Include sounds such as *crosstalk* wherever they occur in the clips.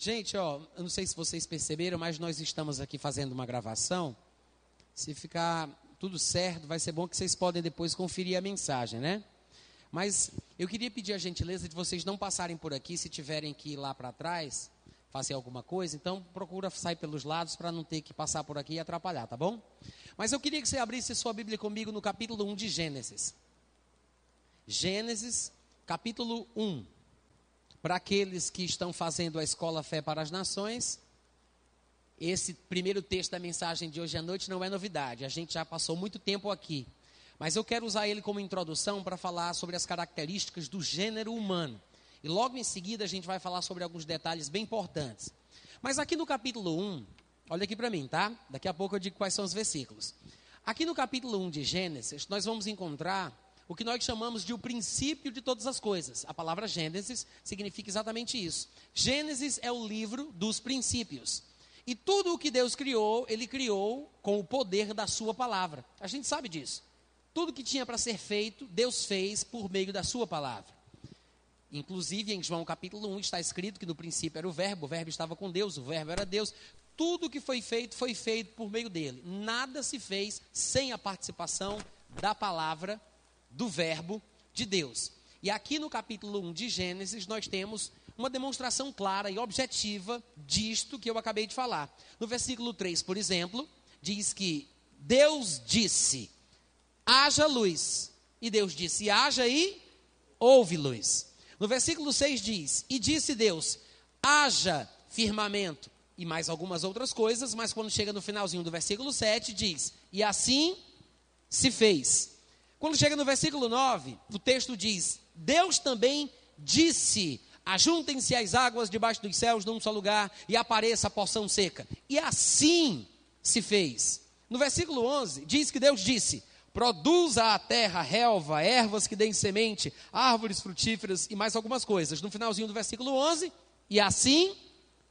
Gente, ó, eu não sei se vocês perceberam, mas nós estamos aqui fazendo uma gravação. Se ficar tudo certo, vai ser bom que vocês podem depois conferir a mensagem, né? Mas eu queria pedir a gentileza de vocês não passarem por aqui se tiverem que ir lá para trás fazer alguma coisa, então procura sair pelos lados para não ter que passar por aqui e atrapalhar, tá bom? Mas eu queria que você abrisse sua Bíblia comigo no capítulo 1 de Gênesis. Gênesis, capítulo 1. Para aqueles que estão fazendo a escola Fé para as Nações, esse primeiro texto da mensagem de hoje à noite não é novidade, a gente já passou muito tempo aqui. Mas eu quero usar ele como introdução para falar sobre as características do gênero humano. E logo em seguida a gente vai falar sobre alguns detalhes bem importantes. Mas aqui no capítulo 1, olha aqui para mim, tá? Daqui a pouco eu digo quais são os versículos. Aqui no capítulo 1 de Gênesis, nós vamos encontrar o que nós chamamos de o princípio de todas as coisas. A palavra Gênesis significa exatamente isso. Gênesis é o livro dos princípios. E tudo o que Deus criou, ele criou com o poder da sua palavra. A gente sabe disso. Tudo que tinha para ser feito, Deus fez por meio da sua palavra. Inclusive, em João capítulo 1 está escrito que no princípio era o Verbo, o Verbo estava com Deus, o Verbo era Deus. Tudo que foi feito, foi feito por meio dele. Nada se fez sem a participação da palavra, do Verbo de Deus. E aqui no capítulo 1 de Gênesis, nós temos uma demonstração clara e objetiva disto que eu acabei de falar. No versículo 3, por exemplo, diz que Deus disse: haja luz. E Deus disse: haja e houve luz. No versículo 6 diz: E disse Deus: haja firmamento. E mais algumas outras coisas, mas quando chega no finalzinho do versículo 7, diz: E assim se fez. Quando chega no versículo 9, o texto diz: Deus também disse: Ajuntem-se as águas debaixo dos céus num só lugar e apareça a porção seca. E assim se fez. No versículo 11, diz que Deus disse: Produza a terra relva, ervas que deem semente, árvores frutíferas e mais algumas coisas. No finalzinho do versículo 11, e assim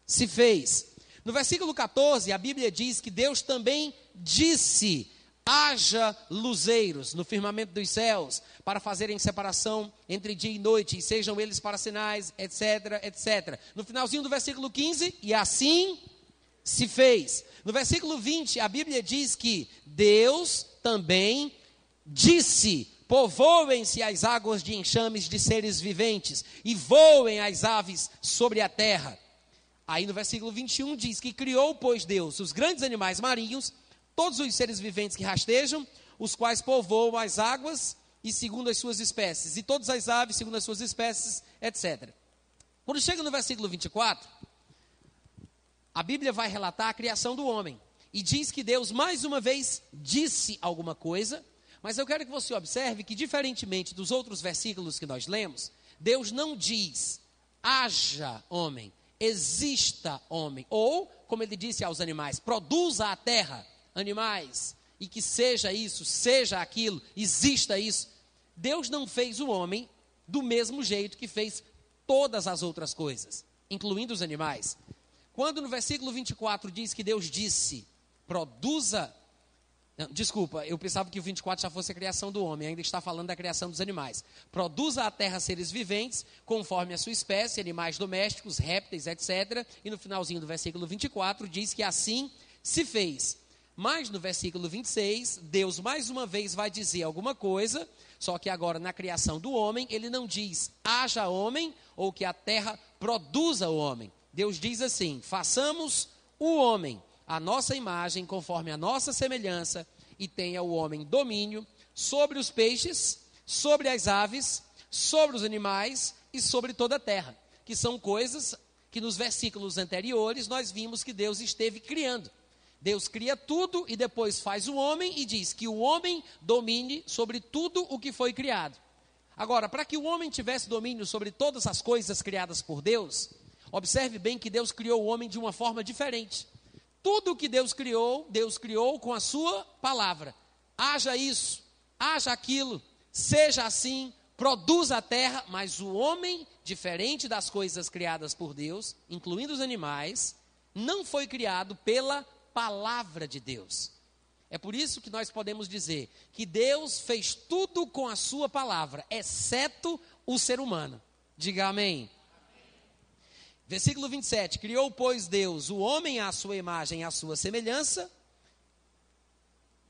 se fez. No versículo 14, a Bíblia diz que Deus também disse: haja luzeiros no firmamento dos céus, para fazerem separação entre dia e noite, e sejam eles para sinais, etc, etc. No finalzinho do versículo 15, e assim se fez. No versículo 20, a Bíblia diz que Deus também disse: Povoem-se as águas de enxames de seres viventes, e voem as aves sobre a terra. Aí no versículo 21 diz que criou, pois Deus, os grandes animais marinhos, todos os seres viventes que rastejam, os quais povoam as águas e segundo as suas espécies, e todas as aves segundo as suas espécies, etc. Quando chega no versículo 24, a Bíblia vai relatar a criação do homem. E diz que Deus mais uma vez disse alguma coisa, mas eu quero que você observe que, diferentemente dos outros versículos que nós lemos, Deus não diz, haja homem, exista homem, ou, como ele disse aos animais, produza a terra, animais, e que seja isso, seja aquilo, exista isso. Deus não fez o homem do mesmo jeito que fez todas as outras coisas, incluindo os animais. Quando no versículo 24 diz que Deus disse, produza. Desculpa, eu pensava que o 24 já fosse a criação do homem, ainda está falando da criação dos animais. Produza a terra seres viventes, conforme a sua espécie, animais domésticos, répteis, etc. E no finalzinho do versículo 24 diz que assim se fez. Mas no versículo 26, Deus mais uma vez vai dizer alguma coisa, só que agora na criação do homem, ele não diz haja homem ou que a terra produza o homem. Deus diz assim: façamos o homem a nossa imagem, conforme a nossa semelhança, e tenha o homem domínio sobre os peixes, sobre as aves, sobre os animais e sobre toda a terra, que são coisas que nos versículos anteriores nós vimos que Deus esteve criando. Deus cria tudo e depois faz o homem e diz que o homem domine sobre tudo o que foi criado. Agora, para que o homem tivesse domínio sobre todas as coisas criadas por Deus, observe bem que Deus criou o homem de uma forma diferente. Tudo que Deus criou, Deus criou com a sua palavra. Haja isso, haja aquilo, seja assim, produza a terra, mas o homem, diferente das coisas criadas por Deus, incluindo os animais, não foi criado pela palavra de Deus. É por isso que nós podemos dizer que Deus fez tudo com a sua palavra, exceto o ser humano. Diga amém. Versículo 27. Criou, pois, Deus o homem à sua imagem à sua semelhança.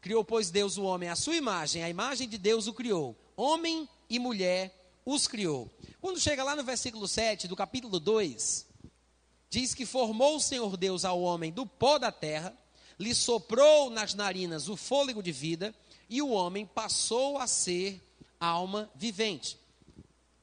Criou, pois, Deus o homem à sua imagem, a imagem de Deus o criou. Homem e mulher os criou. Quando chega lá no versículo 7 do capítulo 2, diz que formou o Senhor Deus ao homem do pó da terra, lhe soprou nas narinas o fôlego de vida, e o homem passou a ser alma vivente.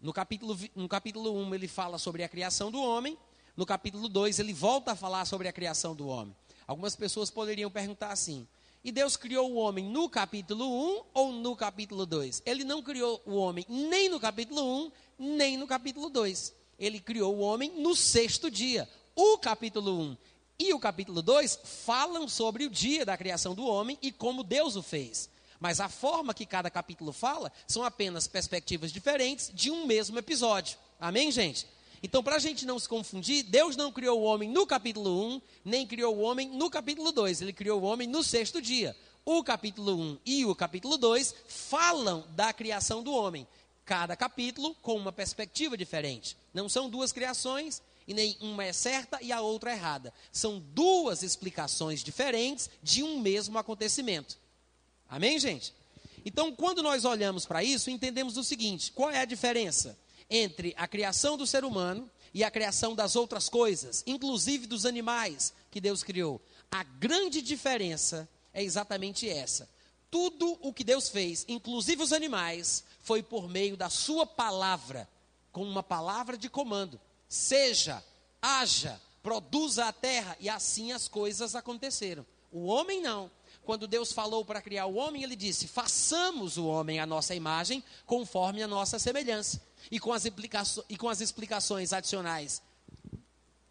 No capítulo, no capítulo 1 ele fala sobre a criação do homem, no capítulo 2 ele volta a falar sobre a criação do homem. Algumas pessoas poderiam perguntar assim: e Deus criou o homem no capítulo 1 ou no capítulo 2? Ele não criou o homem nem no capítulo 1, nem no capítulo 2. Ele criou o homem no sexto dia. O capítulo 1 e o capítulo 2 falam sobre o dia da criação do homem e como Deus o fez. Mas a forma que cada capítulo fala são apenas perspectivas diferentes de um mesmo episódio. Amém, gente? Então, para a gente não se confundir, Deus não criou o homem no capítulo 1, nem criou o homem no capítulo 2. Ele criou o homem no sexto dia. O capítulo 1 e o capítulo 2 falam da criação do homem. Cada capítulo com uma perspectiva diferente. Não são duas criações, e nem uma é certa e a outra é errada. São duas explicações diferentes de um mesmo acontecimento. Amém, gente? Então, quando nós olhamos para isso, entendemos o seguinte: qual é a diferença? entre a criação do ser humano e a criação das outras coisas, inclusive dos animais que Deus criou. A grande diferença é exatamente essa. Tudo o que Deus fez, inclusive os animais, foi por meio da sua palavra, com uma palavra de comando. Seja, haja, produza a terra, e assim as coisas aconteceram. O homem não. Quando Deus falou para criar o homem, ele disse: façamos o homem à nossa imagem, conforme a nossa semelhança e com as, e com as explicações adicionais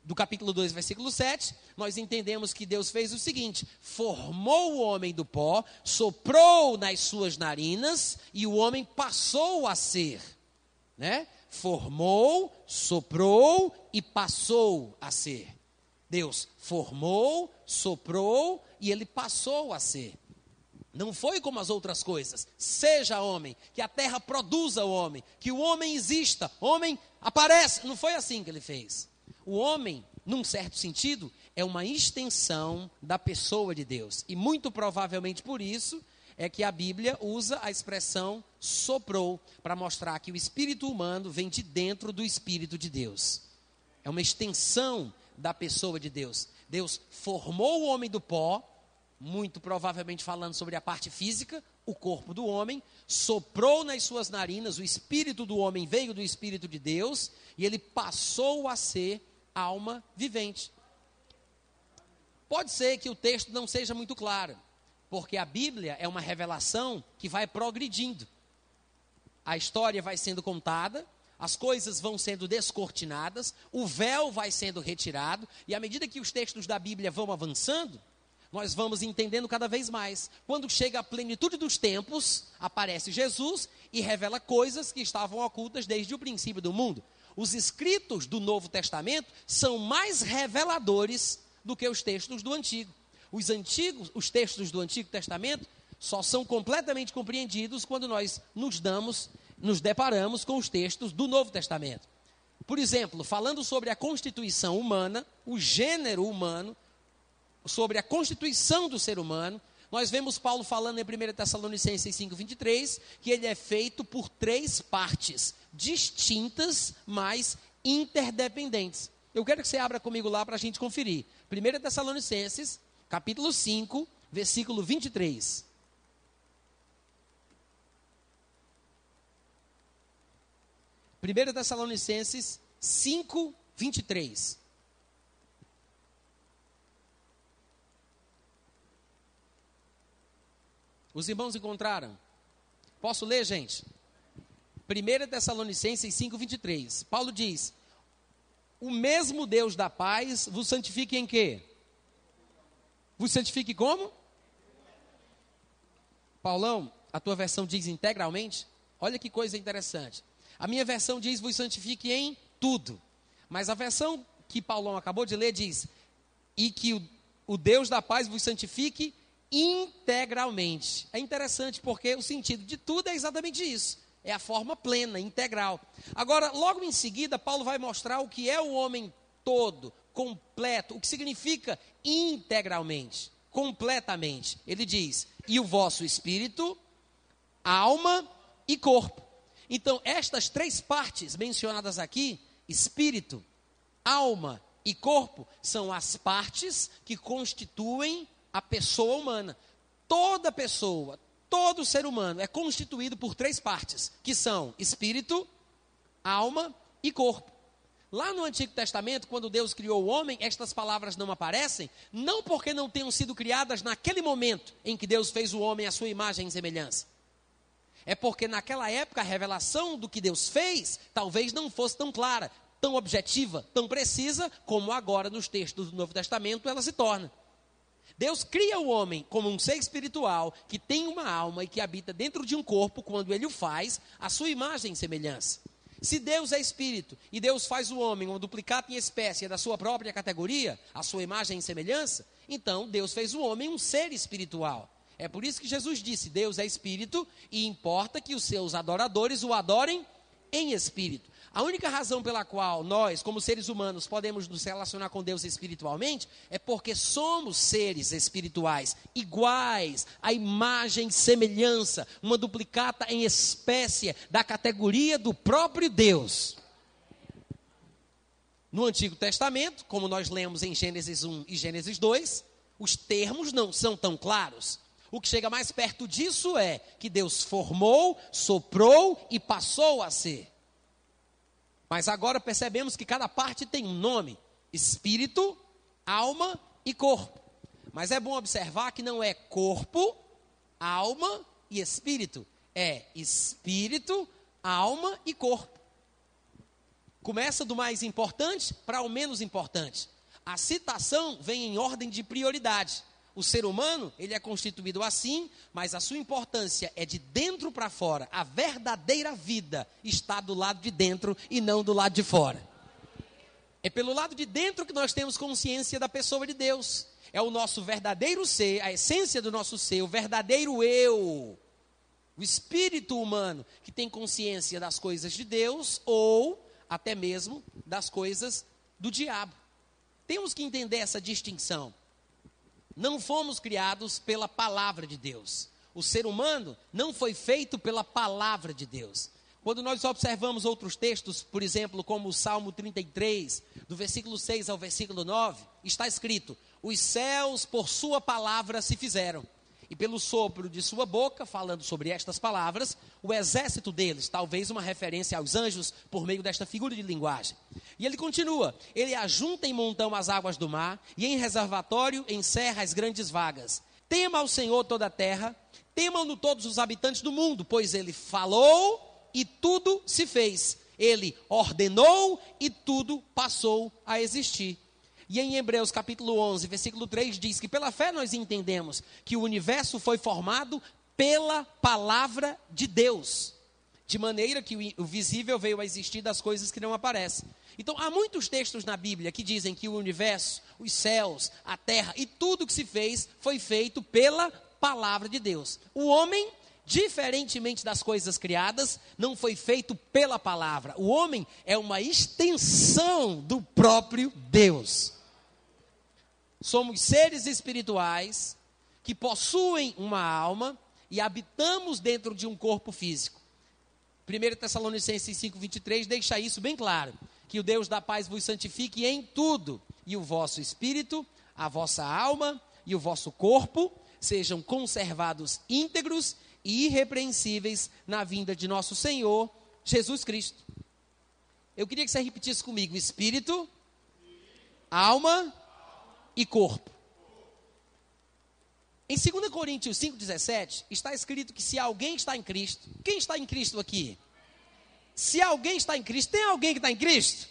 do capítulo 2, versículo 7, nós entendemos que Deus fez o seguinte: formou o homem do pó, soprou nas suas narinas e o homem passou a ser, né? Formou, soprou e passou a ser. Deus formou, soprou e ele passou a ser. Não foi como as outras coisas. Seja homem, que a terra produza o homem, que o homem exista, homem aparece. Não foi assim que ele fez. O homem, num certo sentido, é uma extensão da pessoa de Deus. E muito provavelmente por isso é que a Bíblia usa a expressão soprou para mostrar que o espírito humano vem de dentro do espírito de Deus. É uma extensão da pessoa de Deus. Deus formou o homem do pó, muito provavelmente falando sobre a parte física, o corpo do homem, soprou nas suas narinas, o espírito do homem veio do espírito de Deus e ele passou a ser alma vivente. Pode ser que o texto não seja muito claro, porque a Bíblia é uma revelação que vai progredindo. A história vai sendo contada, as coisas vão sendo descortinadas, o véu vai sendo retirado, e à medida que os textos da Bíblia vão avançando, nós vamos entendendo cada vez mais. Quando chega a plenitude dos tempos, aparece Jesus e revela coisas que estavam ocultas desde o princípio do mundo. Os escritos do Novo Testamento são mais reveladores do que os textos do Antigo. Os antigos, os textos do Antigo Testamento só são completamente compreendidos quando nós nos damos, nos deparamos com os textos do Novo Testamento. Por exemplo, falando sobre a constituição humana, o gênero humano, sobre a constituição do ser humano, nós vemos Paulo falando em 1 Tessalonicenses 5,23, que ele é feito por três partes, distintas, mas interdependentes. Eu quero que você abra comigo lá para a gente conferir. 1 Tessalonicenses, capítulo 5, versículo 23. Primeira Tessalonicenses 5, 23. Os irmãos encontraram? Posso ler, gente? 1 Tessalonicenses 5, 23. Paulo diz: O mesmo Deus da paz vos santifique em quê? Vos santifique como? Paulão, a tua versão diz integralmente? Olha que coisa interessante. A minha versão diz vos santifique em tudo. Mas a versão que Paulão acabou de ler diz: E que o, o Deus da paz vos santifique integralmente. É interessante porque o sentido de tudo é exatamente isso. É a forma plena, integral. Agora, logo em seguida, Paulo vai mostrar o que é o homem todo, completo, o que significa integralmente, completamente. Ele diz: e o vosso espírito, alma e corpo. Então, estas três partes mencionadas aqui, espírito, alma e corpo, são as partes que constituem a pessoa humana. Toda pessoa, todo ser humano é constituído por três partes, que são espírito, alma e corpo. Lá no Antigo Testamento, quando Deus criou o homem, estas palavras não aparecem, não porque não tenham sido criadas naquele momento em que Deus fez o homem à sua imagem e semelhança. É porque naquela época a revelação do que Deus fez talvez não fosse tão clara, tão objetiva, tão precisa como agora nos textos do Novo Testamento ela se torna. Deus cria o homem como um ser espiritual que tem uma alma e que habita dentro de um corpo quando ele o faz, a sua imagem e semelhança. Se Deus é espírito e Deus faz o homem um duplicado em espécie da sua própria categoria, a sua imagem e semelhança, então Deus fez o homem um ser espiritual. É por isso que Jesus disse: Deus é espírito e importa que os seus adoradores o adorem em espírito. A única razão pela qual nós, como seres humanos, podemos nos relacionar com Deus espiritualmente é porque somos seres espirituais, iguais, a imagem e semelhança, uma duplicata em espécie da categoria do próprio Deus. No Antigo Testamento, como nós lemos em Gênesis 1 e Gênesis 2, os termos não são tão claros. O que chega mais perto disso é que Deus formou, soprou e passou a ser. Mas agora percebemos que cada parte tem um nome: espírito, alma e corpo. Mas é bom observar que não é corpo, alma e espírito. É espírito, alma e corpo. Começa do mais importante para o menos importante. A citação vem em ordem de prioridade. O ser humano, ele é constituído assim, mas a sua importância é de dentro para fora. A verdadeira vida está do lado de dentro e não do lado de fora. É pelo lado de dentro que nós temos consciência da pessoa de Deus. É o nosso verdadeiro ser, a essência do nosso ser, o verdadeiro eu. O espírito humano que tem consciência das coisas de Deus ou até mesmo das coisas do diabo. Temos que entender essa distinção. Não fomos criados pela palavra de Deus. O ser humano não foi feito pela palavra de Deus. Quando nós observamos outros textos, por exemplo, como o Salmo 33, do versículo 6 ao versículo 9, está escrito: Os céus por sua palavra se fizeram, e pelo sopro de sua boca, falando sobre estas palavras, o exército deles, talvez uma referência aos anjos por meio desta figura de linguagem. E ele continua: ele ajunta em montão as águas do mar, e em reservatório encerra as grandes vagas. Tema ao Senhor toda a terra, temam-no todos os habitantes do mundo, pois ele falou e tudo se fez. Ele ordenou e tudo passou a existir. E em Hebreus capítulo 11, versículo 3 diz que pela fé nós entendemos que o universo foi formado pela palavra de Deus, de maneira que o visível veio a existir das coisas que não aparecem. Então, há muitos textos na Bíblia que dizem que o universo, os céus, a terra e tudo que se fez foi feito pela palavra de Deus. O homem, diferentemente das coisas criadas, não foi feito pela palavra. O homem é uma extensão do próprio Deus. Somos seres espirituais que possuem uma alma e habitamos dentro de um corpo físico. 1 Tessalonicenses 5,23 deixa isso bem claro: que o Deus da paz vos santifique em tudo, e o vosso espírito, a vossa alma e o vosso corpo sejam conservados íntegros e irrepreensíveis na vinda de nosso Senhor Jesus Cristo. Eu queria que você repetisse comigo: espírito, alma e corpo. Em 2 Coríntios 5,17, está escrito que se alguém está em Cristo, quem está em Cristo aqui? Se alguém está em Cristo, tem alguém que está em Cristo?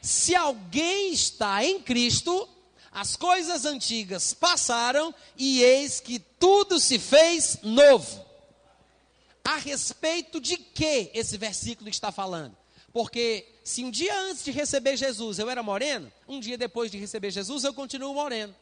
Se alguém está em Cristo, as coisas antigas passaram e eis que tudo se fez novo. A respeito de que esse versículo está falando? Porque se um dia antes de receber Jesus eu era moreno, um dia depois de receber Jesus eu continuo moreno.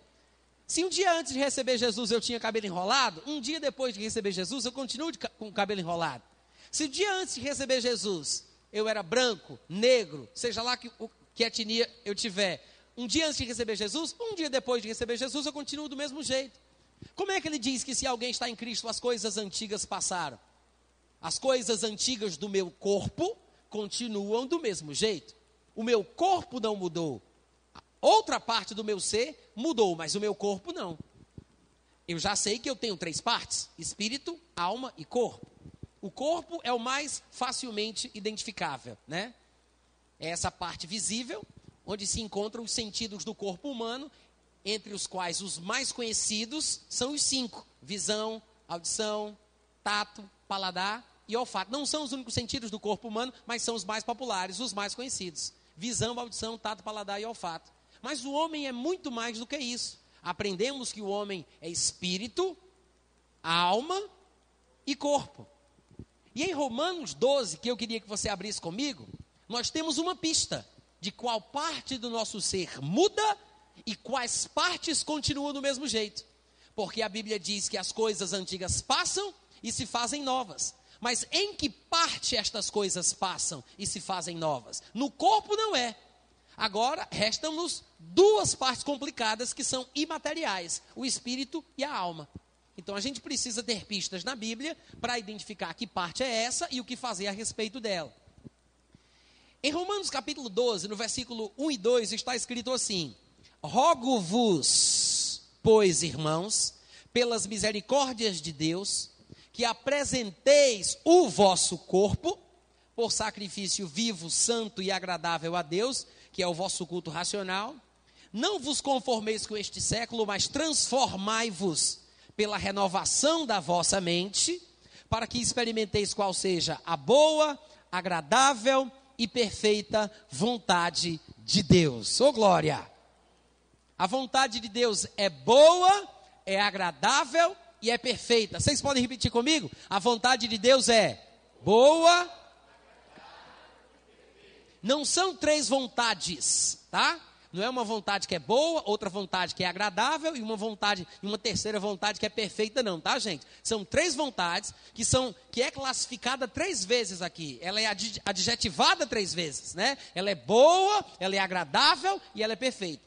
Se um dia antes de receber Jesus eu tinha cabelo enrolado, um dia depois de receber Jesus eu continuo de, com o cabelo enrolado. Se um dia antes de receber Jesus eu era branco, negro, seja lá que, o, que etnia eu tiver, um dia antes de receber Jesus, um dia depois de receber Jesus, eu continuo do mesmo jeito. Como é que ele diz que se alguém está em Cristo, as coisas antigas passaram? As coisas antigas do meu corpo continuam do mesmo jeito. O meu corpo não mudou. Outra parte do meu ser mudou, mas o meu corpo não. Eu já sei que eu tenho três partes: espírito, alma e corpo. O corpo é o mais facilmente identificável, né? É essa parte visível, onde se encontram os sentidos do corpo humano, entre os quais os mais conhecidos são os cinco: visão, audição, tato, paladar e olfato. Não são os únicos sentidos do corpo humano, mas são os mais populares, os mais conhecidos: visão, audição, tato, paladar e olfato. Mas o homem é muito mais do que isso. Aprendemos que o homem é espírito, alma e corpo. E em Romanos 12, que eu queria que você abrisse comigo, nós temos uma pista de qual parte do nosso ser muda e quais partes continuam do mesmo jeito. Porque a Bíblia diz que as coisas antigas passam e se fazem novas. Mas em que parte estas coisas passam e se fazem novas? No corpo não é. Agora restam-nos duas partes complicadas que são imateriais: o espírito e a alma. Então a gente precisa ter pistas na Bíblia para identificar que parte é essa e o que fazer a respeito dela. Em Romanos capítulo 12, no versículo 1 e 2, está escrito assim: Rogo-vos, pois, irmãos, pelas misericórdias de Deus, que apresenteis o vosso corpo por sacrifício vivo, santo e agradável a Deus, que é o vosso culto racional. Não vos conformeis com este século, mas transformai-vos pela renovação da vossa mente, para que experimenteis qual seja a boa, agradável e perfeita vontade de Deus. Ô oh, glória! A vontade de Deus é boa, é agradável e é perfeita. Vocês podem repetir comigo? A vontade de Deus é boa. Não são três vontades, tá? Não é uma vontade que é boa, outra vontade que é agradável e uma vontade e uma terceira vontade que é perfeita, não, tá, gente? São três vontades que são que é classificada três vezes aqui. Ela é adjetivada três vezes, né? Ela é boa, ela é agradável e ela é perfeita.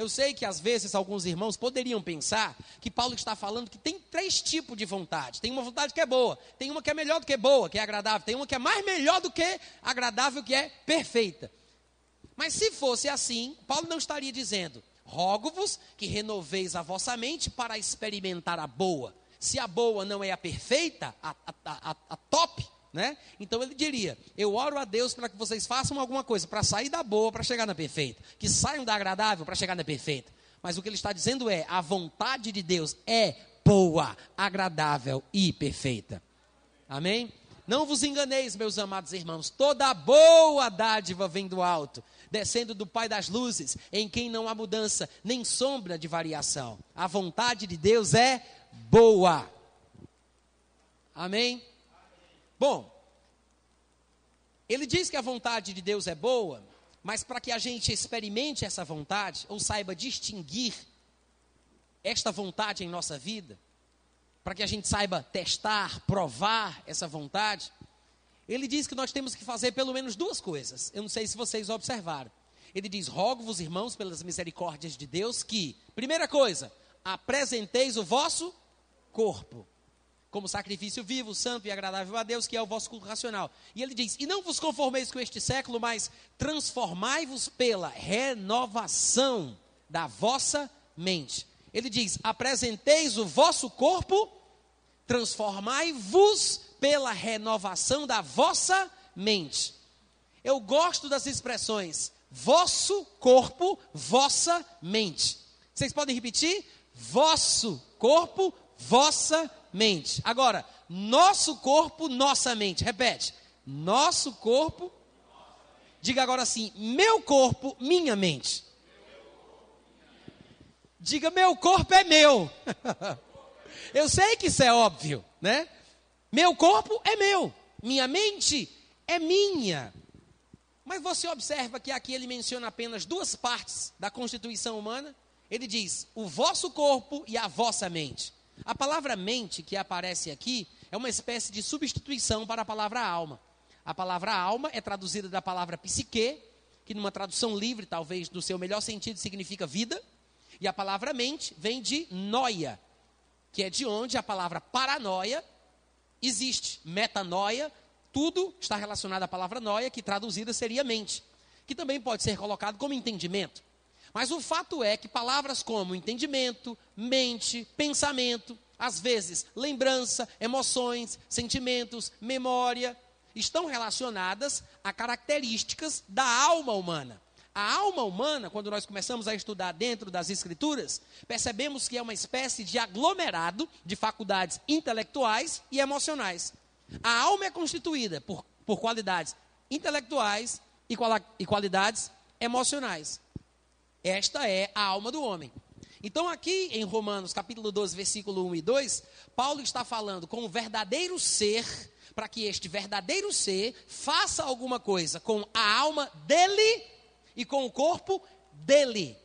Eu sei que às vezes alguns irmãos poderiam pensar que Paulo está falando que tem três tipos de vontade. Tem uma vontade que é boa, tem uma que é melhor do que boa, que é agradável, tem uma que é mais melhor do que agradável, que é perfeita. Mas se fosse assim, Paulo não estaria dizendo: rogo-vos que renoveis a vossa mente para experimentar a boa. Se a boa não é a perfeita, a, a, a, a top, né? Então ele diria: Eu oro a Deus para que vocês façam alguma coisa para sair da boa para chegar na perfeita, que saiam da agradável para chegar na perfeita. Mas o que ele está dizendo é: a vontade de Deus é boa, agradável e perfeita. Amém? Não vos enganeis, meus amados irmãos, toda boa dádiva vem do alto, descendo do Pai das luzes, em quem não há mudança, nem sombra de variação. A vontade de Deus é boa. Amém? Bom, ele diz que a vontade de Deus é boa, mas para que a gente experimente essa vontade, ou saiba distinguir esta vontade em nossa vida, para que a gente saiba testar, provar essa vontade, ele diz que nós temos que fazer pelo menos duas coisas. Eu não sei se vocês observaram. Ele diz: Rogo-vos, irmãos, pelas misericórdias de Deus, que, primeira coisa, apresenteis o vosso corpo como sacrifício vivo, santo e agradável a Deus, que é o vosso culto racional. E ele diz: E não vos conformeis com este século, mas transformai-vos pela renovação da vossa mente. Ele diz: Apresenteis o vosso corpo, transformai-vos pela renovação da vossa mente. Eu gosto das expressões vosso corpo, vossa mente. Vocês podem repetir? Vosso corpo, vossa mente. Agora, nosso corpo, nossa mente. Repete. Nosso corpo. Diga agora assim: meu corpo, minha mente. Diga, meu corpo é meu. *laughs* Eu sei que isso é óbvio, né? Meu corpo é meu. Minha mente é minha. Mas você observa que aqui ele menciona apenas duas partes da constituição humana. Ele diz: o vosso corpo e a vossa mente. A palavra mente que aparece aqui é uma espécie de substituição para a palavra alma. A palavra alma é traduzida da palavra psique, que numa tradução livre, talvez no seu melhor sentido, significa vida. E a palavra mente vem de noia, que é de onde a palavra paranoia existe. Metanoia, tudo está relacionado à palavra noia, que traduzida seria mente, que também pode ser colocado como entendimento. Mas o fato é que palavras como entendimento, mente, pensamento, às vezes lembrança, emoções, sentimentos, memória, estão relacionadas a características da alma humana. A alma humana, quando nós começamos a estudar dentro das Escrituras, percebemos que é uma espécie de aglomerado de faculdades intelectuais e emocionais. A alma é constituída por, por qualidades intelectuais e, e qualidades emocionais. Esta é a alma do homem. Então, aqui em Romanos, capítulo 12, versículo 1 e 2, Paulo está falando com o verdadeiro ser, para que este verdadeiro ser faça alguma coisa com a alma dele e com o corpo dele.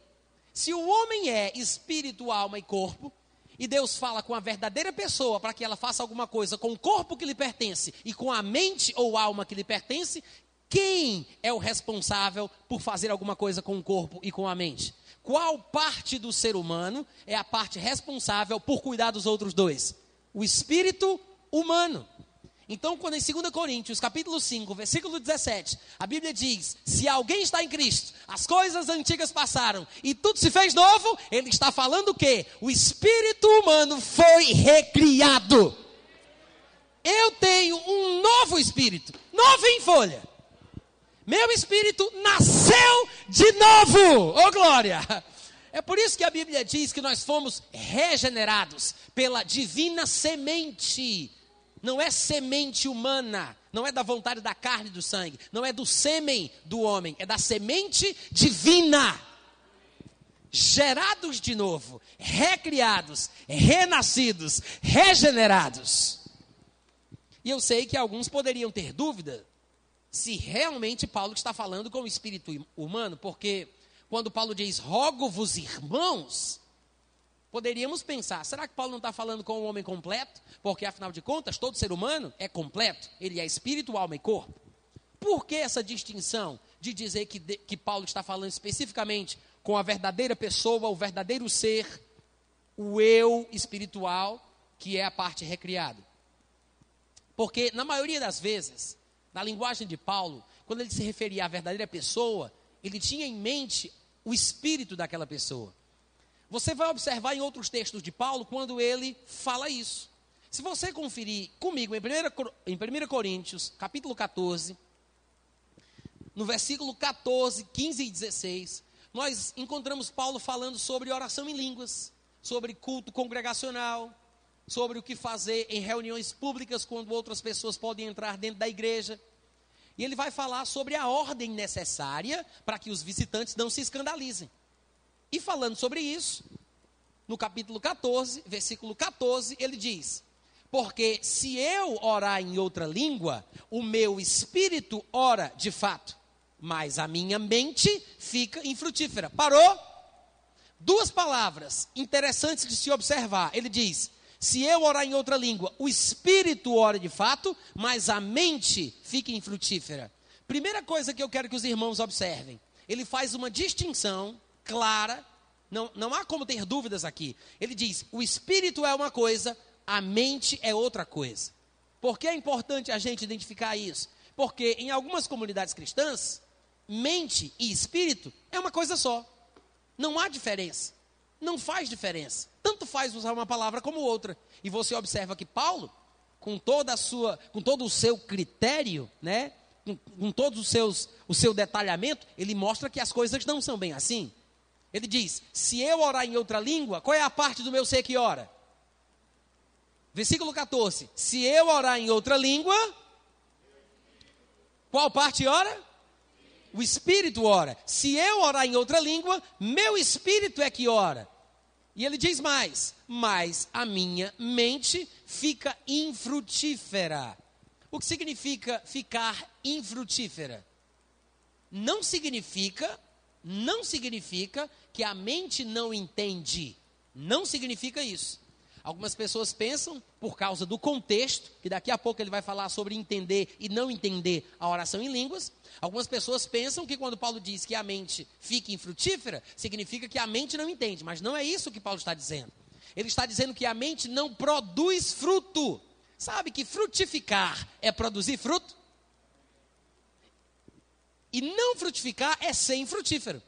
Se o homem é espírito, alma e corpo, e Deus fala com a verdadeira pessoa para que ela faça alguma coisa com o corpo que lhe pertence e com a mente ou alma que lhe pertence, quem é o responsável por fazer alguma coisa com o corpo e com a mente? Qual parte do ser humano é a parte responsável por cuidar dos outros dois? O espírito humano. Então, quando em 2 Coríntios, capítulo 5, versículo 17, a Bíblia diz: Se alguém está em Cristo, as coisas antigas passaram e tudo se fez novo, ele está falando o quê? O espírito humano foi recriado. Eu tenho um novo espírito, novo em folha. Meu espírito nasceu de novo. Oh, glória! É por isso que a Bíblia diz que nós fomos regenerados pela divina semente. Não é semente humana, não é da vontade da carne e do sangue, não é do sêmen do homem, é da semente divina. Gerados de novo, recriados, renascidos, regenerados. E eu sei que alguns poderiam ter dúvida se realmente Paulo está falando com o espírito humano, porque quando Paulo diz rogo-vos irmãos, poderíamos pensar, será que Paulo não está falando com o homem completo? Porque afinal de contas, todo ser humano é completo, ele é espírito, alma e corpo. Por que essa distinção de dizer que, que Paulo está falando especificamente com a verdadeira pessoa, o verdadeiro ser, o eu espiritual, que é a parte recriada? Porque na maioria das vezes, na linguagem de Paulo, quando ele se referia à verdadeira pessoa, ele tinha em mente o espírito daquela pessoa. Você vai observar em outros textos de Paulo quando ele fala isso. Se você conferir comigo em 1, em 1 Coríntios, capítulo 14, no versículo 14, 15 e 16, nós encontramos Paulo falando sobre oração em línguas, sobre culto congregacional, sobre o que fazer em reuniões públicas quando outras pessoas podem entrar dentro da igreja. E ele vai falar sobre a ordem necessária para que os visitantes não se escandalizem. E falando sobre isso, no capítulo 14, versículo 14, ele diz: Porque se eu orar em outra língua, o meu espírito ora de fato, mas a minha mente fica infrutífera. Parou? Duas palavras interessantes de se observar. Ele diz: se eu orar em outra língua, o espírito ora de fato, mas a mente fica infrutífera. Primeira coisa que eu quero que os irmãos observem: ele faz uma distinção clara, não, não há como ter dúvidas aqui. Ele diz: o espírito é uma coisa, a mente é outra coisa. Por que é importante a gente identificar isso? Porque em algumas comunidades cristãs, mente e espírito é uma coisa só. Não há diferença. Não faz diferença. Tanto faz usar uma palavra como outra. E você observa que Paulo, com toda a sua, com todo o seu critério, né, com, com todos os seus, o seu detalhamento, ele mostra que as coisas não são bem assim. Ele diz: se eu orar em outra língua, qual é a parte do meu ser que ora? Versículo 14: se eu orar em outra língua, qual parte ora? o espírito ora. Se eu orar em outra língua, meu espírito é que ora. E ele diz mais: mas a minha mente fica infrutífera. O que significa ficar infrutífera? Não significa, não significa que a mente não entende. Não significa isso. Algumas pessoas pensam, por causa do contexto, que daqui a pouco ele vai falar sobre entender e não entender a oração em línguas. Algumas pessoas pensam que quando Paulo diz que a mente fica infrutífera, significa que a mente não entende, mas não é isso que Paulo está dizendo. Ele está dizendo que a mente não produz fruto. Sabe que frutificar é produzir fruto? E não frutificar é ser infrutífero.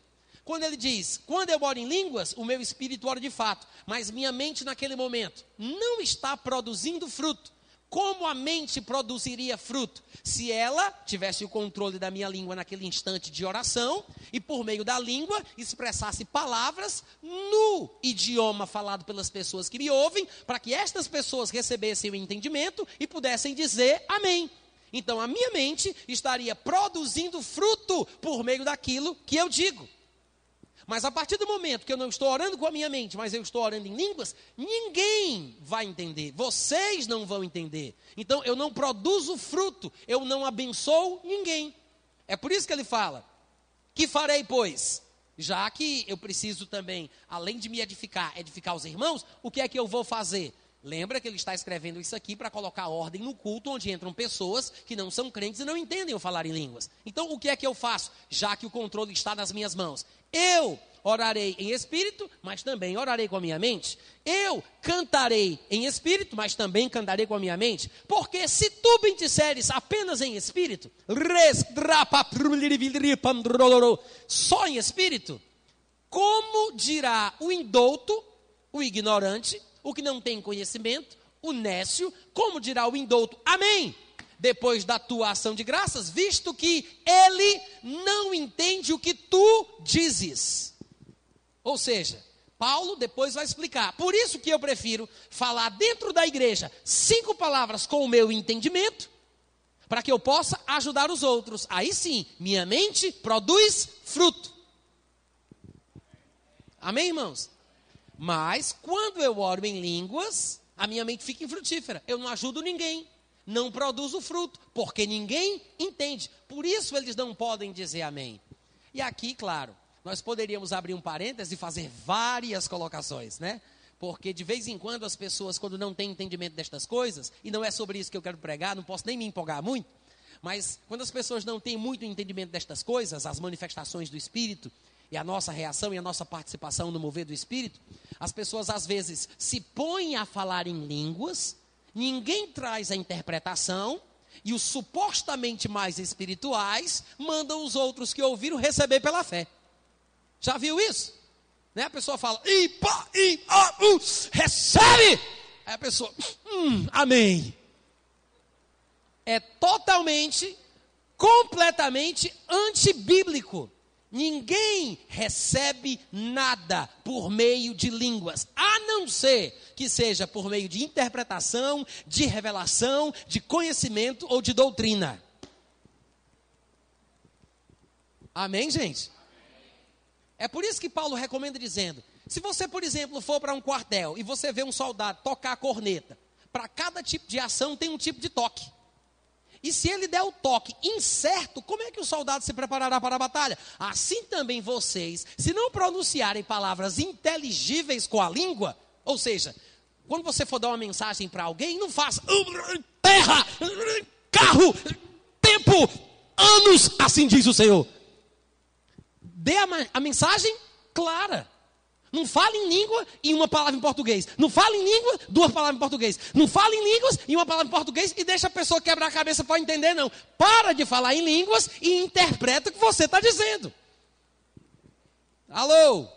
Quando ele diz, quando eu oro em línguas, o meu espírito ora de fato, mas minha mente naquele momento não está produzindo fruto. Como a mente produziria fruto? Se ela tivesse o controle da minha língua naquele instante de oração e por meio da língua expressasse palavras no idioma falado pelas pessoas que me ouvem, para que estas pessoas recebessem o entendimento e pudessem dizer amém. Então a minha mente estaria produzindo fruto por meio daquilo que eu digo. Mas a partir do momento que eu não estou orando com a minha mente, mas eu estou orando em línguas, ninguém vai entender. Vocês não vão entender. Então eu não produzo fruto, eu não abençoo ninguém. É por isso que ele fala: Que farei, pois? Já que eu preciso também, além de me edificar, edificar os irmãos, o que é que eu vou fazer? Lembra que ele está escrevendo isso aqui para colocar ordem no culto onde entram pessoas que não são crentes e não entendem o falar em línguas. Então, o que é que eu faço, já que o controle está nas minhas mãos? Eu orarei em espírito, mas também orarei com a minha mente. Eu cantarei em espírito, mas também cantarei com a minha mente. Porque se tu bendizeres apenas em espírito, só em espírito, como dirá o indouto, o ignorante, o que não tem conhecimento, o nécio, como dirá o indouto, amém, depois da tua ação de graças, visto que ele não entende o que tu dizes. Ou seja, Paulo depois vai explicar. Por isso que eu prefiro falar dentro da igreja cinco palavras com o meu entendimento, para que eu possa ajudar os outros. Aí sim, minha mente produz fruto. Amém, irmãos? Mas quando eu oro em línguas, a minha mente fica infrutífera. Eu não ajudo ninguém, não produzo fruto, porque ninguém entende. Por isso eles não podem dizer amém. E aqui, claro, nós poderíamos abrir um parêntese e fazer várias colocações, né? Porque de vez em quando as pessoas, quando não têm entendimento destas coisas, e não é sobre isso que eu quero pregar, não posso nem me empolgar muito, mas quando as pessoas não têm muito entendimento destas coisas, as manifestações do Espírito, e a nossa reação e a nossa participação no mover do Espírito, as pessoas às vezes se põem a falar em línguas, ninguém traz a interpretação, e os supostamente mais espirituais mandam os outros que ouviram receber pela fé. Já viu isso? Né? A pessoa fala, ipa, i, a, u, recebe! Aí a pessoa, hum, amém. É totalmente, completamente antibíblico. Ninguém recebe nada por meio de línguas, a não ser que seja por meio de interpretação, de revelação, de conhecimento ou de doutrina. Amém, gente? É por isso que Paulo recomenda dizendo: se você, por exemplo, for para um quartel e você vê um soldado tocar a corneta, para cada tipo de ação tem um tipo de toque. E se ele der o toque incerto, como é que o soldado se preparará para a batalha? Assim também vocês, se não pronunciarem palavras inteligíveis com a língua, ou seja, quando você for dar uma mensagem para alguém, não faça terra, carro, tempo, anos, assim diz o Senhor. Dê a, a mensagem clara. Não fale em língua e uma palavra em português. Não fale em língua, duas palavras em português. Não fale em línguas e uma palavra em português e deixa a pessoa quebrar a cabeça para entender, não. Para de falar em línguas e interpreta o que você está dizendo. Alô?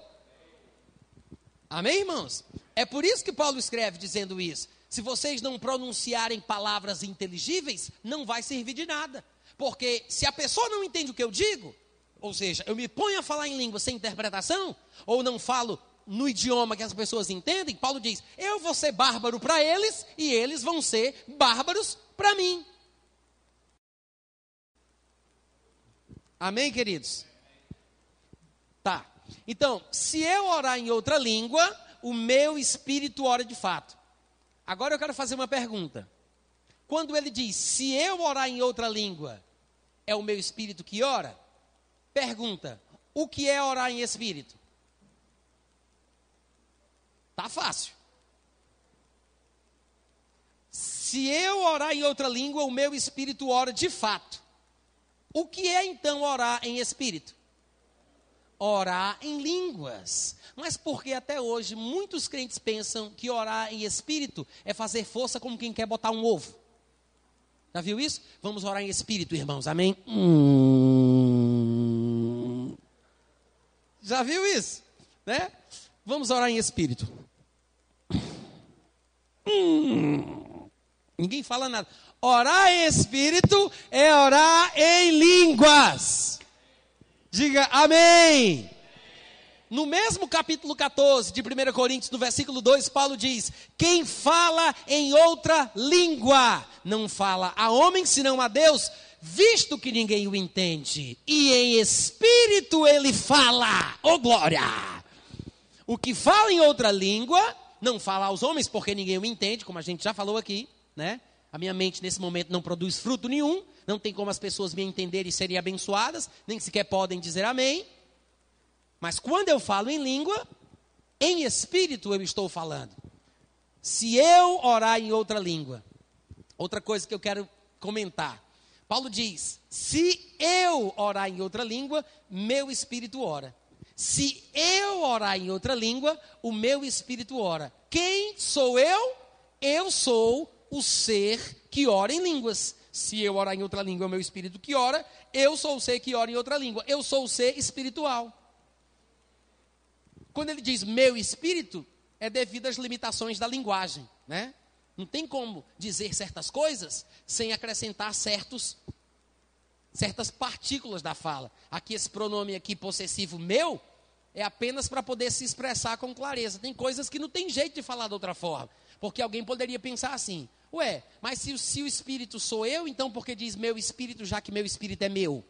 Amém, irmãos? É por isso que Paulo escreve dizendo isso. Se vocês não pronunciarem palavras inteligíveis, não vai servir de nada. Porque se a pessoa não entende o que eu digo, ou seja, eu me ponho a falar em língua sem interpretação, ou não falo no idioma que as pessoas entendem, Paulo diz: eu vou ser bárbaro para eles e eles vão ser bárbaros para mim. Amém, queridos? Tá. Então, se eu orar em outra língua, o meu espírito ora de fato. Agora eu quero fazer uma pergunta. Quando ele diz, se eu orar em outra língua, é o meu espírito que ora? Pergunta: o que é orar em espírito? Tá fácil. Se eu orar em outra língua, o meu espírito ora de fato. O que é então orar em espírito? Orar em línguas. Mas porque até hoje muitos crentes pensam que orar em espírito é fazer força como quem quer botar um ovo. Já viu isso? Vamos orar em espírito, irmãos. Amém? Hum. Já viu isso? Né? Vamos orar em espírito. Hum. Ninguém fala nada. Orar em espírito é orar em línguas. Diga amém. No mesmo capítulo 14 de 1 Coríntios, no versículo 2, Paulo diz: Quem fala em outra língua, não fala a homem senão a Deus, visto que ninguém o entende, e em espírito ele fala, oh glória! O que fala em outra língua, não fala aos homens, porque ninguém o entende, como a gente já falou aqui, né? A minha mente nesse momento não produz fruto nenhum, não tem como as pessoas me entenderem e serem abençoadas, nem sequer podem dizer amém. Mas quando eu falo em língua, em espírito eu estou falando. Se eu orar em outra língua, outra coisa que eu quero comentar. Paulo diz: se eu orar em outra língua, meu espírito ora. Se eu orar em outra língua, o meu espírito ora. Quem sou eu? Eu sou o ser que ora em línguas. Se eu orar em outra língua, é o meu espírito que ora. Eu sou o ser que ora em outra língua. Eu sou o ser espiritual. Quando ele diz meu espírito, é devido às limitações da linguagem, né? Não tem como dizer certas coisas sem acrescentar certos certas partículas da fala. Aqui esse pronome aqui possessivo meu é apenas para poder se expressar com clareza. Tem coisas que não tem jeito de falar de outra forma, porque alguém poderia pensar assim: "Ué, mas se, se o espírito sou eu, então por que diz meu espírito, já que meu espírito é meu?"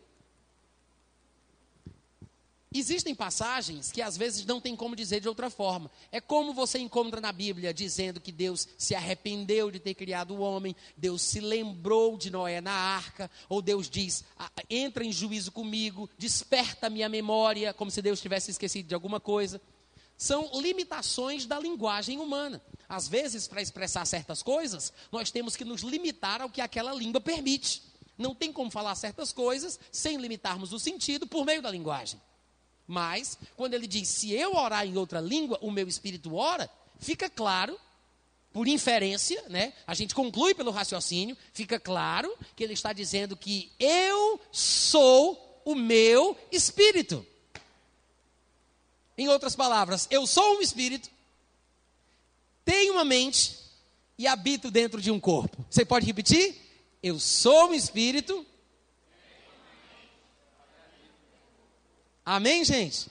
Existem passagens que às vezes não tem como dizer de outra forma. É como você encontra na Bíblia dizendo que Deus se arrependeu de ter criado o homem, Deus se lembrou de Noé na arca, ou Deus diz: entra em juízo comigo, desperta minha memória, como se Deus tivesse esquecido de alguma coisa. São limitações da linguagem humana. Às vezes, para expressar certas coisas, nós temos que nos limitar ao que aquela língua permite. Não tem como falar certas coisas sem limitarmos o sentido por meio da linguagem. Mas, quando ele diz, se eu orar em outra língua, o meu espírito ora, fica claro, por inferência, né? A gente conclui pelo raciocínio, fica claro que ele está dizendo que eu sou o meu espírito. Em outras palavras, eu sou um espírito, tenho uma mente e habito dentro de um corpo. Você pode repetir? Eu sou um espírito, Amém, gente?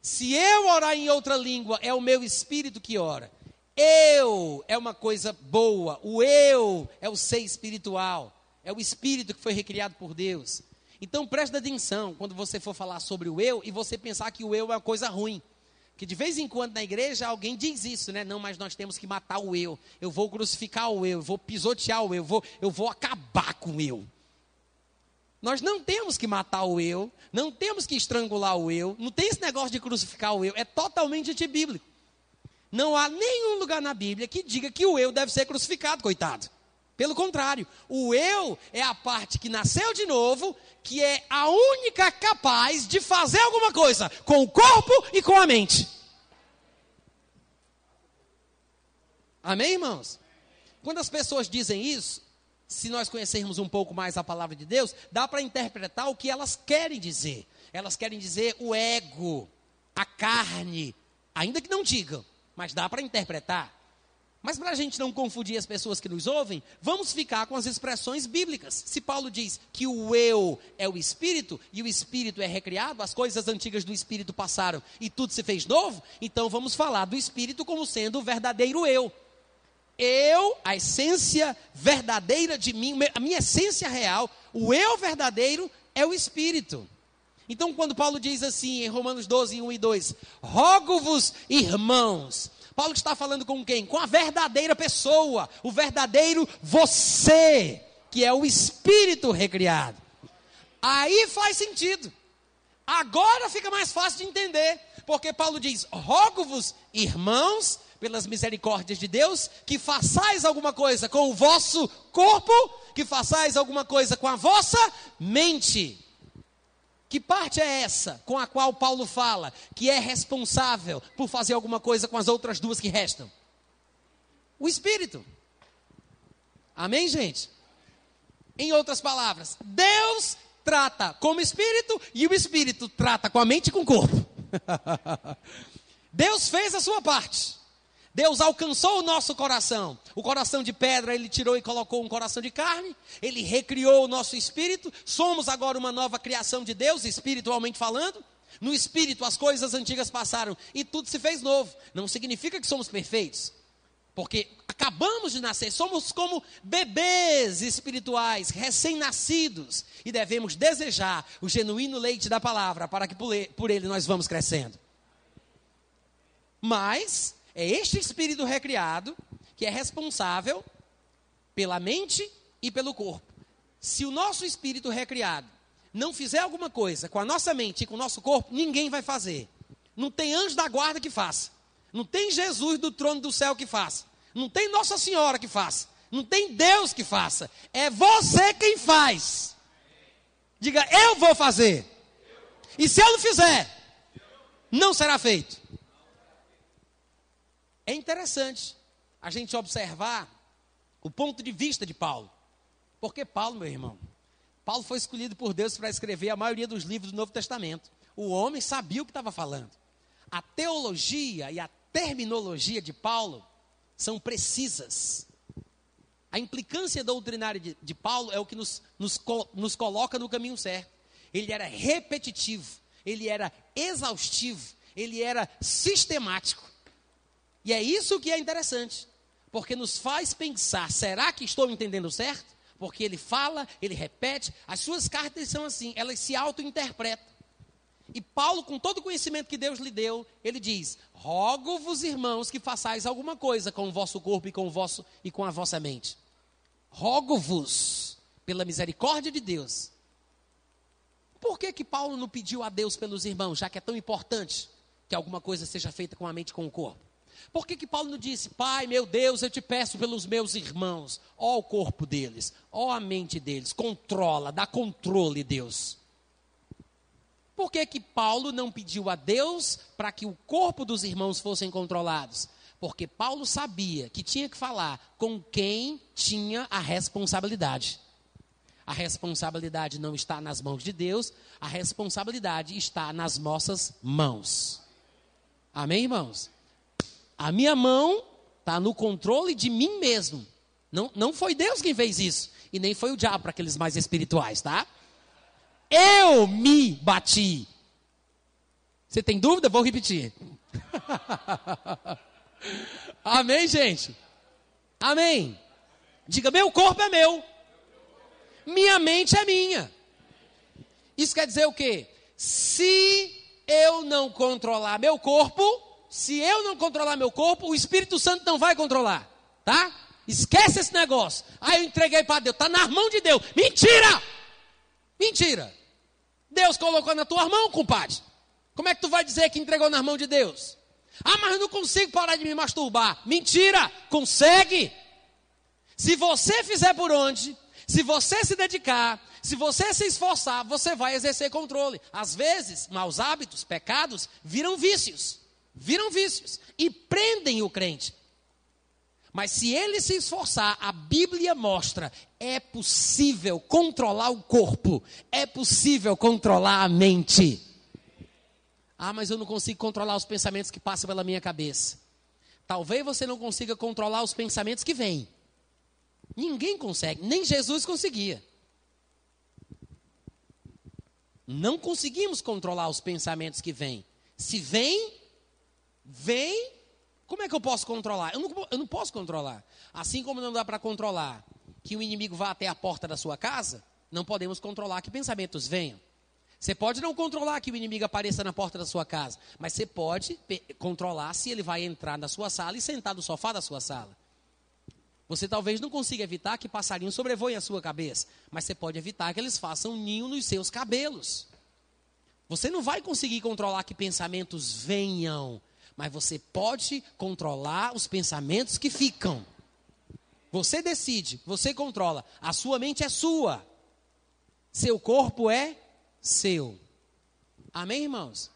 Se eu orar em outra língua, é o meu espírito que ora. Eu é uma coisa boa. O eu é o ser espiritual. É o espírito que foi recriado por Deus. Então preste atenção quando você for falar sobre o eu e você pensar que o eu é uma coisa ruim. Que de vez em quando na igreja alguém diz isso, né? Não, mas nós temos que matar o eu. Eu vou crucificar o eu, eu vou pisotear o eu, eu vou, eu vou acabar com o eu. Nós não temos que matar o eu, não temos que estrangular o eu, não tem esse negócio de crucificar o eu, é totalmente antibíblico. Não há nenhum lugar na Bíblia que diga que o eu deve ser crucificado, coitado. Pelo contrário, o eu é a parte que nasceu de novo, que é a única capaz de fazer alguma coisa com o corpo e com a mente. Amém, irmãos? Quando as pessoas dizem isso, se nós conhecermos um pouco mais a palavra de Deus, dá para interpretar o que elas querem dizer. Elas querem dizer o ego, a carne, ainda que não digam, mas dá para interpretar. Mas para a gente não confundir as pessoas que nos ouvem, vamos ficar com as expressões bíblicas. Se Paulo diz que o eu é o espírito e o espírito é recriado, as coisas antigas do espírito passaram e tudo se fez novo, então vamos falar do espírito como sendo o verdadeiro eu eu, a essência verdadeira de mim, a minha essência real, o eu verdadeiro é o Espírito. Então, quando Paulo diz assim, em Romanos 12, 1 e 2, rogo-vos, irmãos, Paulo está falando com quem? Com a verdadeira pessoa, o verdadeiro você, que é o Espírito recriado. Aí faz sentido. Agora fica mais fácil de entender, porque Paulo diz: rogo-vos, irmãos, pelas misericórdias de Deus, que façais alguma coisa com o vosso corpo, que façais alguma coisa com a vossa mente. Que parte é essa com a qual Paulo fala que é responsável por fazer alguma coisa com as outras duas que restam? O espírito. Amém, gente? Em outras palavras, Deus trata como espírito e o espírito trata com a mente e com o corpo. *laughs* Deus fez a sua parte. Deus alcançou o nosso coração. O coração de pedra ele tirou e colocou um coração de carne. Ele recriou o nosso espírito. Somos agora uma nova criação de Deus, espiritualmente falando. No espírito as coisas antigas passaram e tudo se fez novo. Não significa que somos perfeitos. Porque acabamos de nascer, somos como bebês espirituais, recém-nascidos, e devemos desejar o genuíno leite da palavra, para que por ele nós vamos crescendo. Mas é este espírito recriado que é responsável pela mente e pelo corpo. Se o nosso espírito recriado não fizer alguma coisa com a nossa mente e com o nosso corpo, ninguém vai fazer. Não tem anjo da guarda que faça. Não tem Jesus do trono do céu que faça. Não tem Nossa Senhora que faça. Não tem Deus que faça. É você quem faz. Diga, eu vou fazer. E se eu não fizer, não será feito. É interessante a gente observar o ponto de vista de Paulo. Porque Paulo, meu irmão, Paulo foi escolhido por Deus para escrever a maioria dos livros do Novo Testamento. O homem sabia o que estava falando. A teologia e a terminologia de Paulo são precisas. A implicância doutrinária de, de Paulo é o que nos, nos, nos coloca no caminho certo. Ele era repetitivo, ele era exaustivo, ele era sistemático. E é isso que é interessante, porque nos faz pensar: será que estou entendendo certo? Porque ele fala, ele repete, as suas cartas são assim, elas se auto-interpretam. E Paulo, com todo o conhecimento que Deus lhe deu, ele diz: Rogo-vos, irmãos, que façais alguma coisa com o vosso corpo e com o vosso e com a vossa mente. Rogo-vos, pela misericórdia de Deus. Por que que Paulo não pediu a Deus pelos irmãos, já que é tão importante que alguma coisa seja feita com a mente e com o corpo? Por que, que Paulo não disse, Pai, meu Deus, eu te peço pelos meus irmãos, ó o corpo deles, ó a mente deles, controla, dá controle, Deus. Por que, que Paulo não pediu a Deus para que o corpo dos irmãos fossem controlados? Porque Paulo sabia que tinha que falar com quem tinha a responsabilidade. A responsabilidade não está nas mãos de Deus, a responsabilidade está nas nossas mãos. Amém, irmãos? A minha mão está no controle de mim mesmo. Não, não foi Deus quem fez isso. E nem foi o diabo para aqueles mais espirituais, tá? Eu me bati. Você tem dúvida? Vou repetir. *laughs* Amém, gente? Amém. Diga: meu corpo é meu. Minha mente é minha. Isso quer dizer o quê? Se eu não controlar meu corpo, se eu não controlar meu corpo, o Espírito Santo não vai controlar, tá? Esquece esse negócio. Ah, eu entreguei para Deus, está nas mãos de Deus. Mentira! Mentira! Deus colocou na tua mão, compadre. Como é que tu vai dizer que entregou nas mãos de Deus? Ah, mas eu não consigo parar de me masturbar. Mentira! Consegue! Se você fizer por onde, se você se dedicar, se você se esforçar, você vai exercer controle. Às vezes, maus hábitos, pecados, viram vícios viram vícios e prendem o crente. Mas se ele se esforçar, a Bíblia mostra, é possível controlar o corpo, é possível controlar a mente. Ah, mas eu não consigo controlar os pensamentos que passam pela minha cabeça. Talvez você não consiga controlar os pensamentos que vêm. Ninguém consegue, nem Jesus conseguia. Não conseguimos controlar os pensamentos que vêm. Se vem, vem, como é que eu posso controlar? Eu não, eu não posso controlar. Assim como não dá para controlar que o inimigo vá até a porta da sua casa, não podemos controlar que pensamentos venham. Você pode não controlar que o inimigo apareça na porta da sua casa, mas você pode controlar se ele vai entrar na sua sala e sentar no sofá da sua sala. Você talvez não consiga evitar que passarinhos sobrevoem a sua cabeça, mas você pode evitar que eles façam ninho nos seus cabelos. Você não vai conseguir controlar que pensamentos venham, mas você pode controlar os pensamentos que ficam. Você decide, você controla. A sua mente é sua. Seu corpo é seu. Amém, irmãos?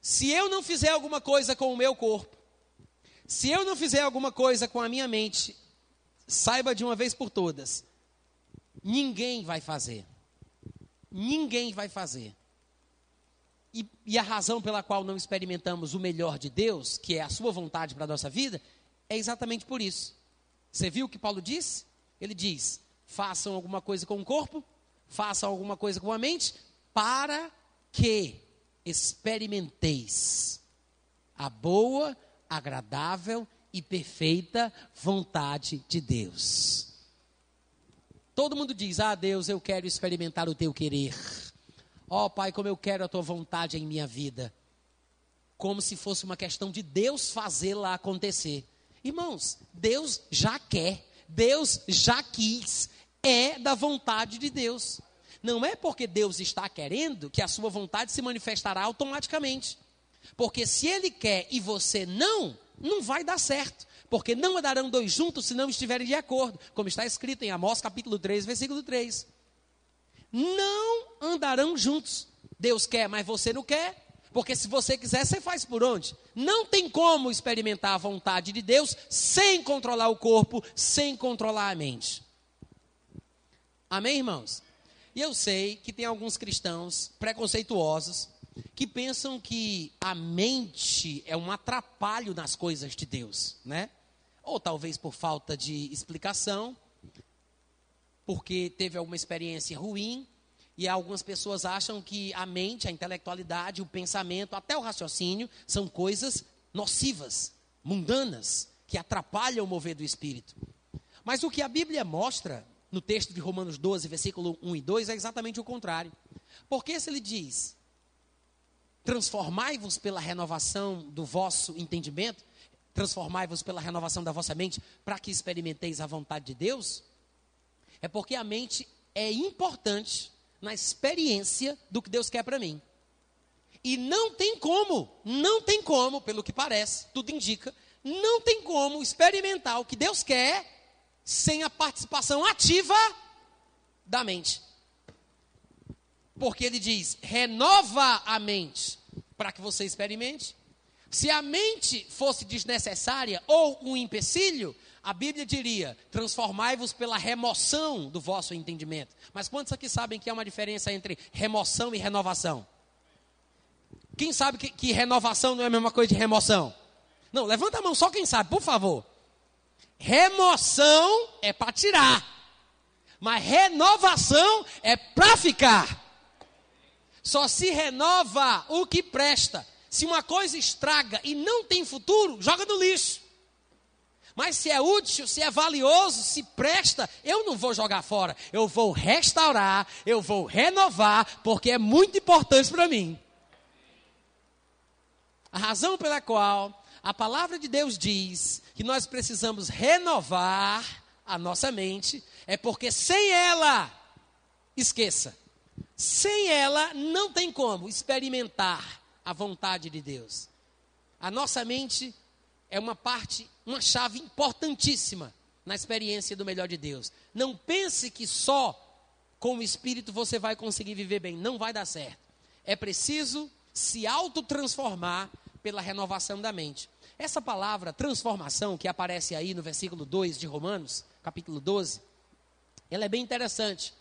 Se eu não fizer alguma coisa com o meu corpo, se eu não fizer alguma coisa com a minha mente, saiba de uma vez por todas, ninguém vai fazer. Ninguém vai fazer. E, e, a razão pela qual não experimentamos o melhor de Deus, que é a sua vontade para a nossa vida, é exatamente por isso. Você viu o que Paulo disse? Ele diz: façam alguma coisa com o corpo, façam alguma coisa com a mente, para que experimenteis a boa, agradável e perfeita vontade de Deus. Todo mundo diz: Ah, Deus, eu quero experimentar o teu querer. Ó oh, Pai, como eu quero a tua vontade em minha vida. Como se fosse uma questão de Deus fazê-la acontecer. Irmãos, Deus já quer, Deus já quis, é da vontade de Deus. Não é porque Deus está querendo que a sua vontade se manifestará automaticamente. Porque se Ele quer e você não, não vai dar certo. Porque não andarão dois juntos se não estiverem de acordo. Como está escrito em Amós capítulo 3, versículo 3 não andarão juntos. Deus quer, mas você não quer. Porque se você quiser, você faz por onde? Não tem como experimentar a vontade de Deus sem controlar o corpo, sem controlar a mente. Amém, irmãos? E eu sei que tem alguns cristãos preconceituosos que pensam que a mente é um atrapalho nas coisas de Deus, né? Ou talvez por falta de explicação, porque teve alguma experiência ruim, e algumas pessoas acham que a mente, a intelectualidade, o pensamento, até o raciocínio, são coisas nocivas, mundanas, que atrapalham o mover do espírito. Mas o que a Bíblia mostra no texto de Romanos 12, versículo 1 e 2, é exatamente o contrário. Porque se ele diz: Transformai-vos pela renovação do vosso entendimento, transformai-vos pela renovação da vossa mente, para que experimenteis a vontade de Deus, é porque a mente é importante na experiência do que Deus quer para mim. E não tem como, não tem como, pelo que parece, tudo indica, não tem como experimentar o que Deus quer sem a participação ativa da mente. Porque ele diz: renova a mente para que você experimente. Se a mente fosse desnecessária ou um empecilho, a Bíblia diria: transformai-vos pela remoção do vosso entendimento. Mas quantos aqui sabem que há uma diferença entre remoção e renovação? Quem sabe que, que renovação não é a mesma coisa de remoção? Não, levanta a mão só quem sabe, por favor. Remoção é para tirar, mas renovação é para ficar. Só se renova o que presta. Se uma coisa estraga e não tem futuro, joga no lixo. Mas se é útil, se é valioso, se presta, eu não vou jogar fora. Eu vou restaurar, eu vou renovar, porque é muito importante para mim. A razão pela qual a palavra de Deus diz que nós precisamos renovar a nossa mente é porque sem ela, esqueça, sem ela não tem como experimentar a vontade de Deus. A nossa mente é uma parte, uma chave importantíssima na experiência do melhor de Deus. Não pense que só com o Espírito você vai conseguir viver bem. Não vai dar certo. É preciso se autotransformar pela renovação da mente. Essa palavra transformação que aparece aí no versículo 2 de Romanos, capítulo 12, ela é bem interessante.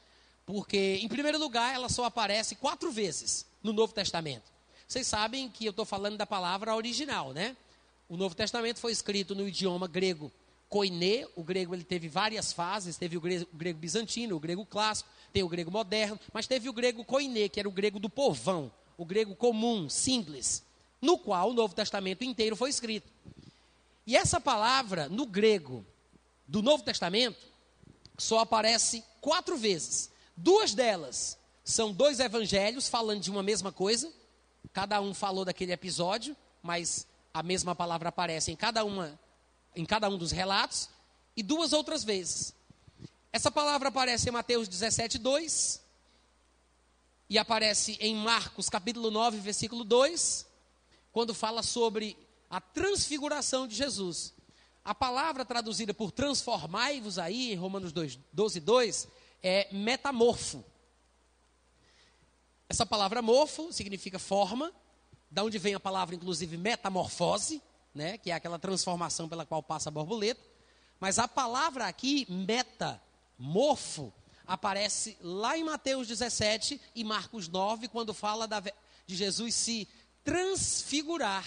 Porque, em primeiro lugar, ela só aparece quatro vezes no Novo Testamento. Vocês sabem que eu estou falando da palavra original, né? O Novo Testamento foi escrito no idioma grego koiné, o grego ele teve várias fases, teve o grego, o grego, bizantino, o grego clássico, tem o grego moderno, mas teve o grego koiné, que era o grego do povão, o grego comum, simples, no qual o Novo Testamento inteiro foi escrito. E essa palavra no grego do Novo Testamento só aparece quatro vezes. Duas delas são dois evangelhos falando de uma mesma coisa, cada um falou daquele episódio, mas a mesma palavra aparece em cada, uma, em cada um dos relatos, e duas outras vezes. Essa palavra aparece em Mateus 17, 2, e aparece em Marcos capítulo 9, versículo 2, quando fala sobre a transfiguração de Jesus. A palavra traduzida por transformai-vos aí, em Romanos 2, 12, 2, é metamorfo. Essa palavra morfo significa forma, da onde vem a palavra, inclusive, metamorfose, né, que é aquela transformação pela qual passa a borboleta. Mas a palavra aqui, metamorfo, aparece lá em Mateus 17 e Marcos 9, quando fala da, de Jesus se transfigurar.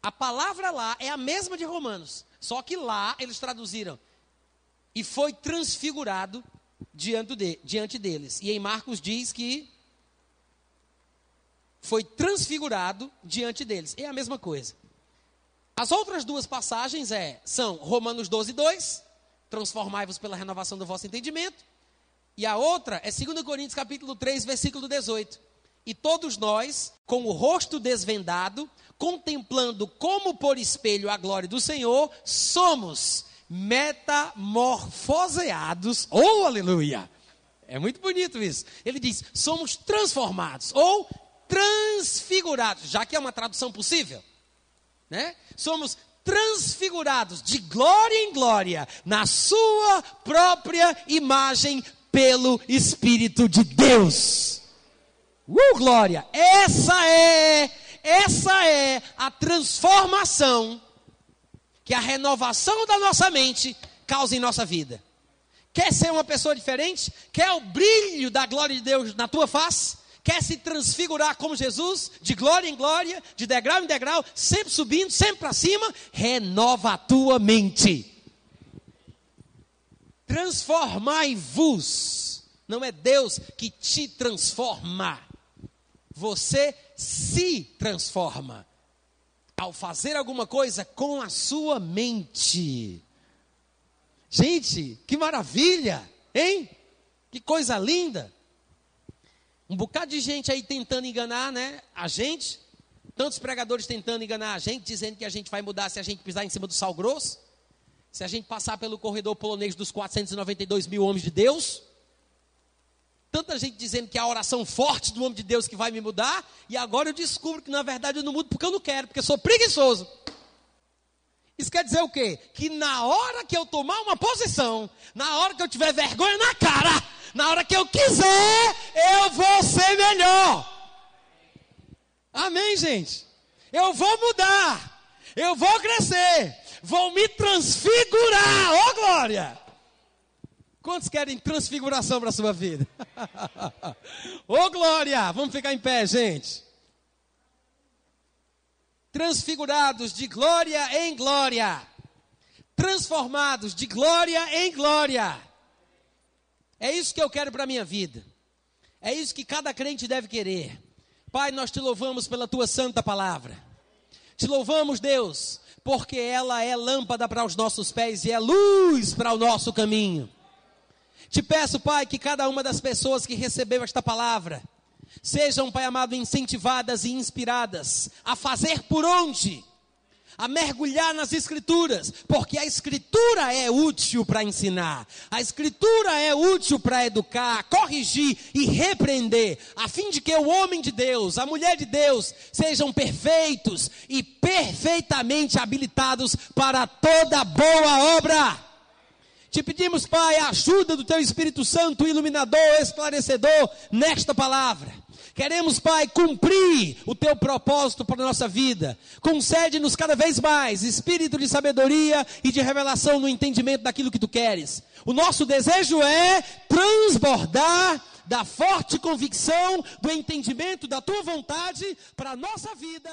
A palavra lá é a mesma de Romanos, só que lá eles traduziram e foi transfigurado diante, de, diante deles. E em Marcos diz que foi transfigurado diante deles. É a mesma coisa. As outras duas passagens é, são Romanos 12, 2, transformai-vos pela renovação do vosso entendimento, e a outra é 2 Coríntios capítulo 3, versículo 18. E todos nós, com o rosto desvendado, contemplando como por espelho a glória do Senhor, somos metamorfoseados. Oh, aleluia! É muito bonito isso. Ele diz: somos transformados ou transfigurados, já que é uma tradução possível, né? Somos transfigurados de glória em glória na sua própria imagem pelo Espírito de Deus. Uh, glória! Essa é, essa é a transformação que a renovação da nossa mente causa em nossa vida. Quer ser uma pessoa diferente? Quer o brilho da glória de Deus na tua face? Quer se transfigurar como Jesus, de glória em glória, de degrau em degrau, sempre subindo, sempre para cima? Renova a tua mente. Transformai-vos. Não é Deus que te transforma. Você se transforma ao fazer alguma coisa com a sua mente. Gente, que maravilha, hein? Que coisa linda. Um bocado de gente aí tentando enganar, né? A gente. Tantos pregadores tentando enganar a gente, dizendo que a gente vai mudar se a gente pisar em cima do sal grosso. Se a gente passar pelo corredor polonês dos 492 mil homens de Deus, tanta gente dizendo que é a oração forte do homem de Deus que vai me mudar, e agora eu descubro que na verdade eu não mudo porque eu não quero, porque eu sou preguiçoso. Isso quer dizer o quê? Que na hora que eu tomar uma posição, na hora que eu tiver vergonha na cara, na hora que eu quiser, eu vou ser melhor. Amém, gente? Eu vou mudar, eu vou crescer, vou me transfigurar, ó oh, glória! Quantos querem transfiguração para a sua vida? *laughs* Ô oh, glória! Vamos ficar em pé, gente. Transfigurados de glória em glória. Transformados de glória em glória. É isso que eu quero para a minha vida. É isso que cada crente deve querer. Pai, nós te louvamos pela tua santa palavra. Te louvamos, Deus, porque ela é lâmpada para os nossos pés e é luz para o nosso caminho. Te peço, Pai, que cada uma das pessoas que recebeu esta palavra sejam, Pai amado, incentivadas e inspiradas a fazer por onde? A mergulhar nas Escrituras, porque a Escritura é útil para ensinar, a Escritura é útil para educar, corrigir e repreender, a fim de que o homem de Deus, a mulher de Deus, sejam perfeitos e perfeitamente habilitados para toda boa obra. Te pedimos, Pai, a ajuda do Teu Espírito Santo, iluminador, esclarecedor, nesta palavra. Queremos, Pai, cumprir o Teu propósito para a nossa vida. Concede-nos cada vez mais espírito de sabedoria e de revelação no entendimento daquilo que Tu queres. O nosso desejo é transbordar da forte convicção, do entendimento da Tua vontade para a nossa vida.